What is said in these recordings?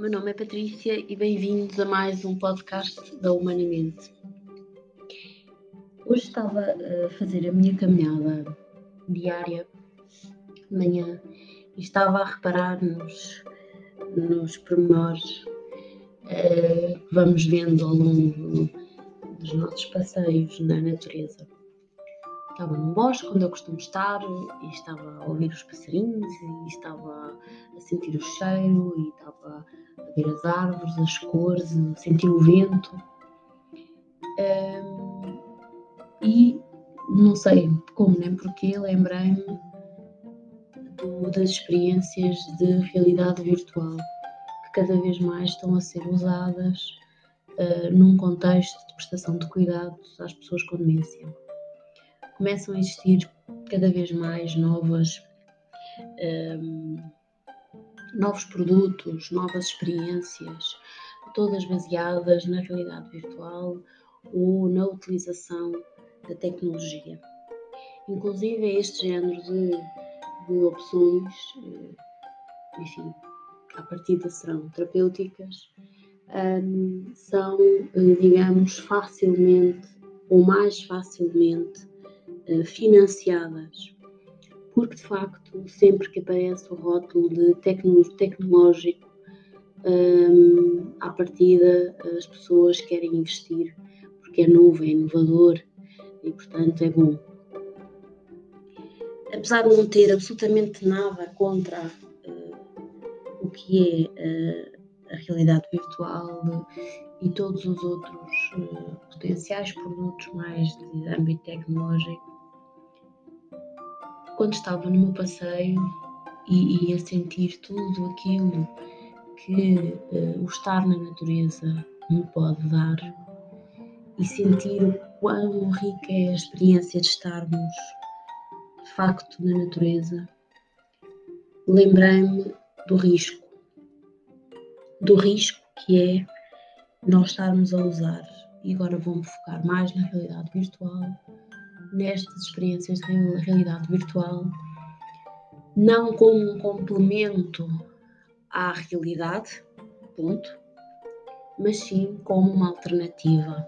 Meu nome é Patrícia e bem-vindos a mais um podcast da Humanamente. Hoje estava a fazer a minha caminhada diária de manhã e estava a reparar nos, nos pormenores uh, que vamos vendo ao longo dos nossos passeios na natureza estava num bosque onde eu costumo estar e estava a ouvir os passarinhos e estava a sentir o cheiro e estava a ver as árvores, as cores, a sentir o vento. Um, e não sei como nem porquê, lembrei-me das experiências de realidade virtual que cada vez mais estão a ser usadas uh, num contexto de prestação de cuidados às pessoas com demência começam a existir cada vez mais novas, um, novos produtos, novas experiências, todas baseadas na realidade virtual ou na utilização da tecnologia. Inclusive este género de, de opções, eh, enfim, à partida serão terapêuticas, um, são, eh, digamos, facilmente ou mais facilmente financiadas, porque de facto, sempre que aparece o rótulo de tecnológico, um, à partida as pessoas querem investir porque é novo, é inovador e portanto é bom. Apesar de não ter absolutamente nada contra uh, o que é uh, a realidade virtual e todos os outros uh, potenciais produtos mais de âmbito tecnológico, quando estava no meu passeio e, e a sentir tudo aquilo que uh, o estar na natureza me pode dar e sentir o quão rica é a experiência de estarmos de facto na natureza, lembrei-me do risco. Do risco que é nós estarmos a usar, e agora vou-me focar mais na realidade virtual, nestas experiências de realidade virtual, não como um complemento à realidade, ponto, mas sim como uma alternativa.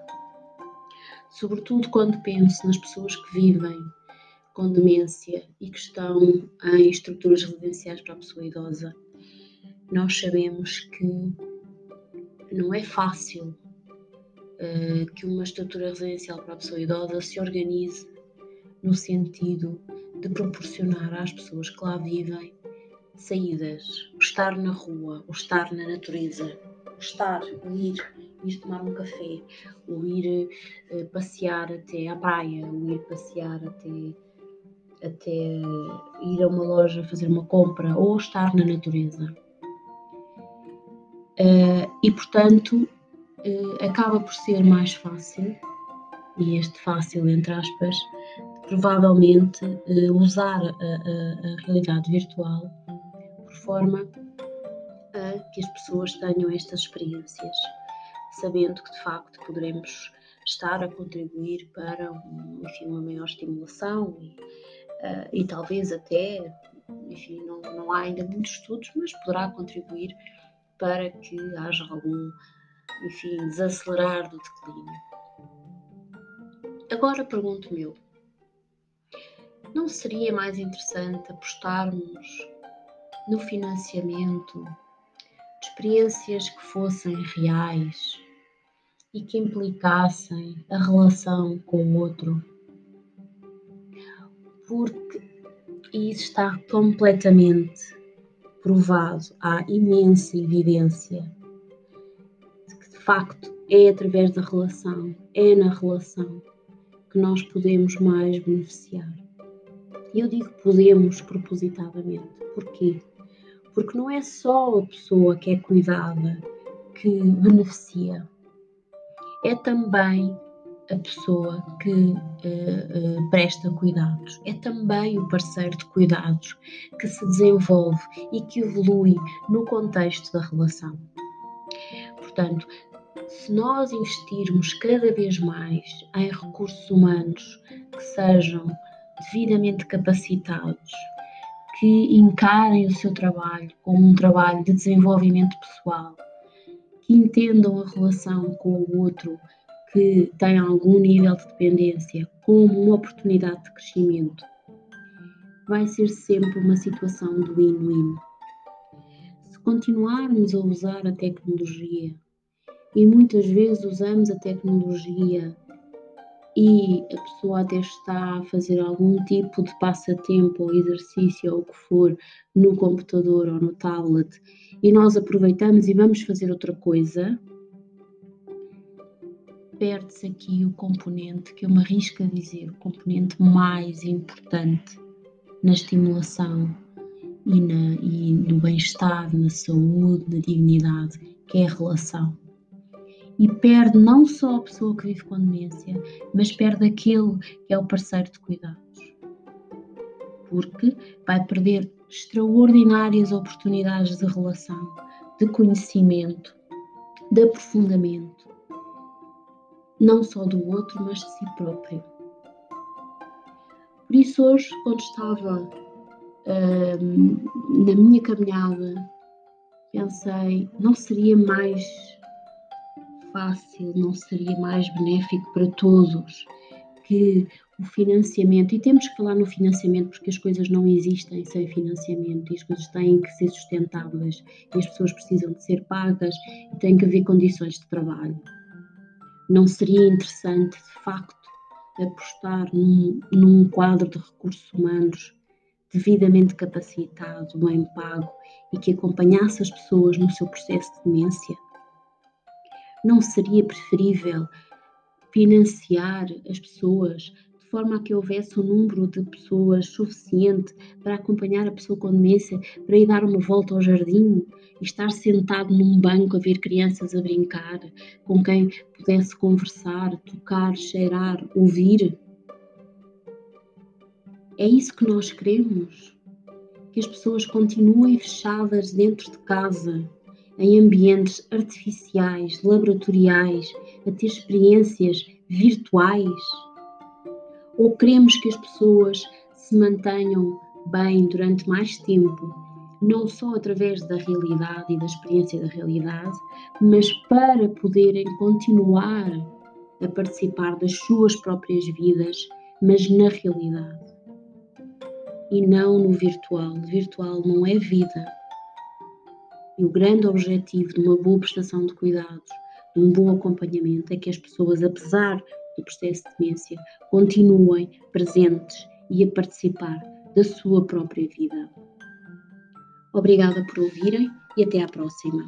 Sobretudo quando penso nas pessoas que vivem com demência e que estão em estruturas residenciais para a pessoa idosa, nós sabemos que não é fácil uh, que uma estrutura residencial para a pessoa idosa se organize no sentido de proporcionar às pessoas que lá vivem saídas, o estar na rua, o estar na natureza, o estar, o ir, ir tomar um café, o ir uh, passear até à praia, o ir passear até, até ir a uma loja fazer uma compra ou estar na natureza. Uh, e portanto uh, acaba por ser mais fácil, e este fácil entre aspas, provavelmente uh, usar a, a, a, realidade virtual por forma a que as pessoas tenham estas experiências, sabendo que de facto poderemos estar a contribuir para enfim, uma maior estimulação e, uh, e talvez até, enfim, não, não há ainda muitos estudos, mas poderá contribuir para que haja algum, enfim, desacelerar do declínio. Agora pergunto-me eu, não seria mais interessante apostarmos no financiamento de experiências que fossem reais e que implicassem a relação com o outro? Porque isso está completamente provado, há imensa evidência de que de facto é através da relação, é na relação que nós podemos mais beneficiar. E eu digo podemos propositadamente. Porquê? Porque não é só a pessoa que é cuidada que beneficia, é também a pessoa que uh, uh, presta cuidados, é também o parceiro de cuidados que se desenvolve e que evolui no contexto da relação. Portanto, se nós investirmos cada vez mais em recursos humanos que sejam devidamente capacitados, que encarem o seu trabalho como um trabalho de desenvolvimento pessoal, que entendam a relação com o outro que tem algum nível de dependência como uma oportunidade de crescimento. Vai ser sempre uma situação do win-win. Se continuarmos a usar a tecnologia, e muitas vezes usamos a tecnologia e a pessoa até está a fazer algum tipo de passatempo ou exercício ou o que for no computador ou no tablet. E nós aproveitamos e vamos fazer outra coisa, perde-se aqui o componente que eu me arrisco a dizer, o componente mais importante na estimulação e, na, e no bem-estar, na saúde, na dignidade, que é a relação e perde não só a pessoa que vive com demência, mas perde aquele que é o parceiro de cuidados. Porque vai perder extraordinárias oportunidades de relação, de conhecimento, de aprofundamento, não só do outro, mas de si próprio. Por isso, hoje, quando estava hum, na minha caminhada, pensei: não seria mais fácil, não seria mais benéfico para todos que o financiamento, e temos que falar no financiamento porque as coisas não existem sem financiamento e as coisas têm que ser sustentáveis e as pessoas precisam de ser pagas e têm que haver condições de trabalho. Não seria interessante, de facto, apostar num, num quadro de recursos humanos devidamente capacitado, bem pago e que acompanhasse as pessoas no seu processo de demência? Não seria preferível financiar as pessoas de forma a que houvesse um número de pessoas suficiente para acompanhar a pessoa com demência, para ir dar uma volta ao jardim e estar sentado num banco a ver crianças a brincar, com quem pudesse conversar, tocar, cheirar, ouvir? É isso que nós queremos? Que as pessoas continuem fechadas dentro de casa em ambientes artificiais, laboratoriais, a ter experiências virtuais? Ou queremos que as pessoas se mantenham bem durante mais tempo, não só através da realidade e da experiência da realidade, mas para poderem continuar a participar das suas próprias vidas, mas na realidade e não no virtual. O virtual não é vida, e o grande objetivo de uma boa prestação de cuidados, de um bom acompanhamento, é que as pessoas, apesar do processo de demência, continuem presentes e a participar da sua própria vida. Obrigada por ouvirem e até à próxima.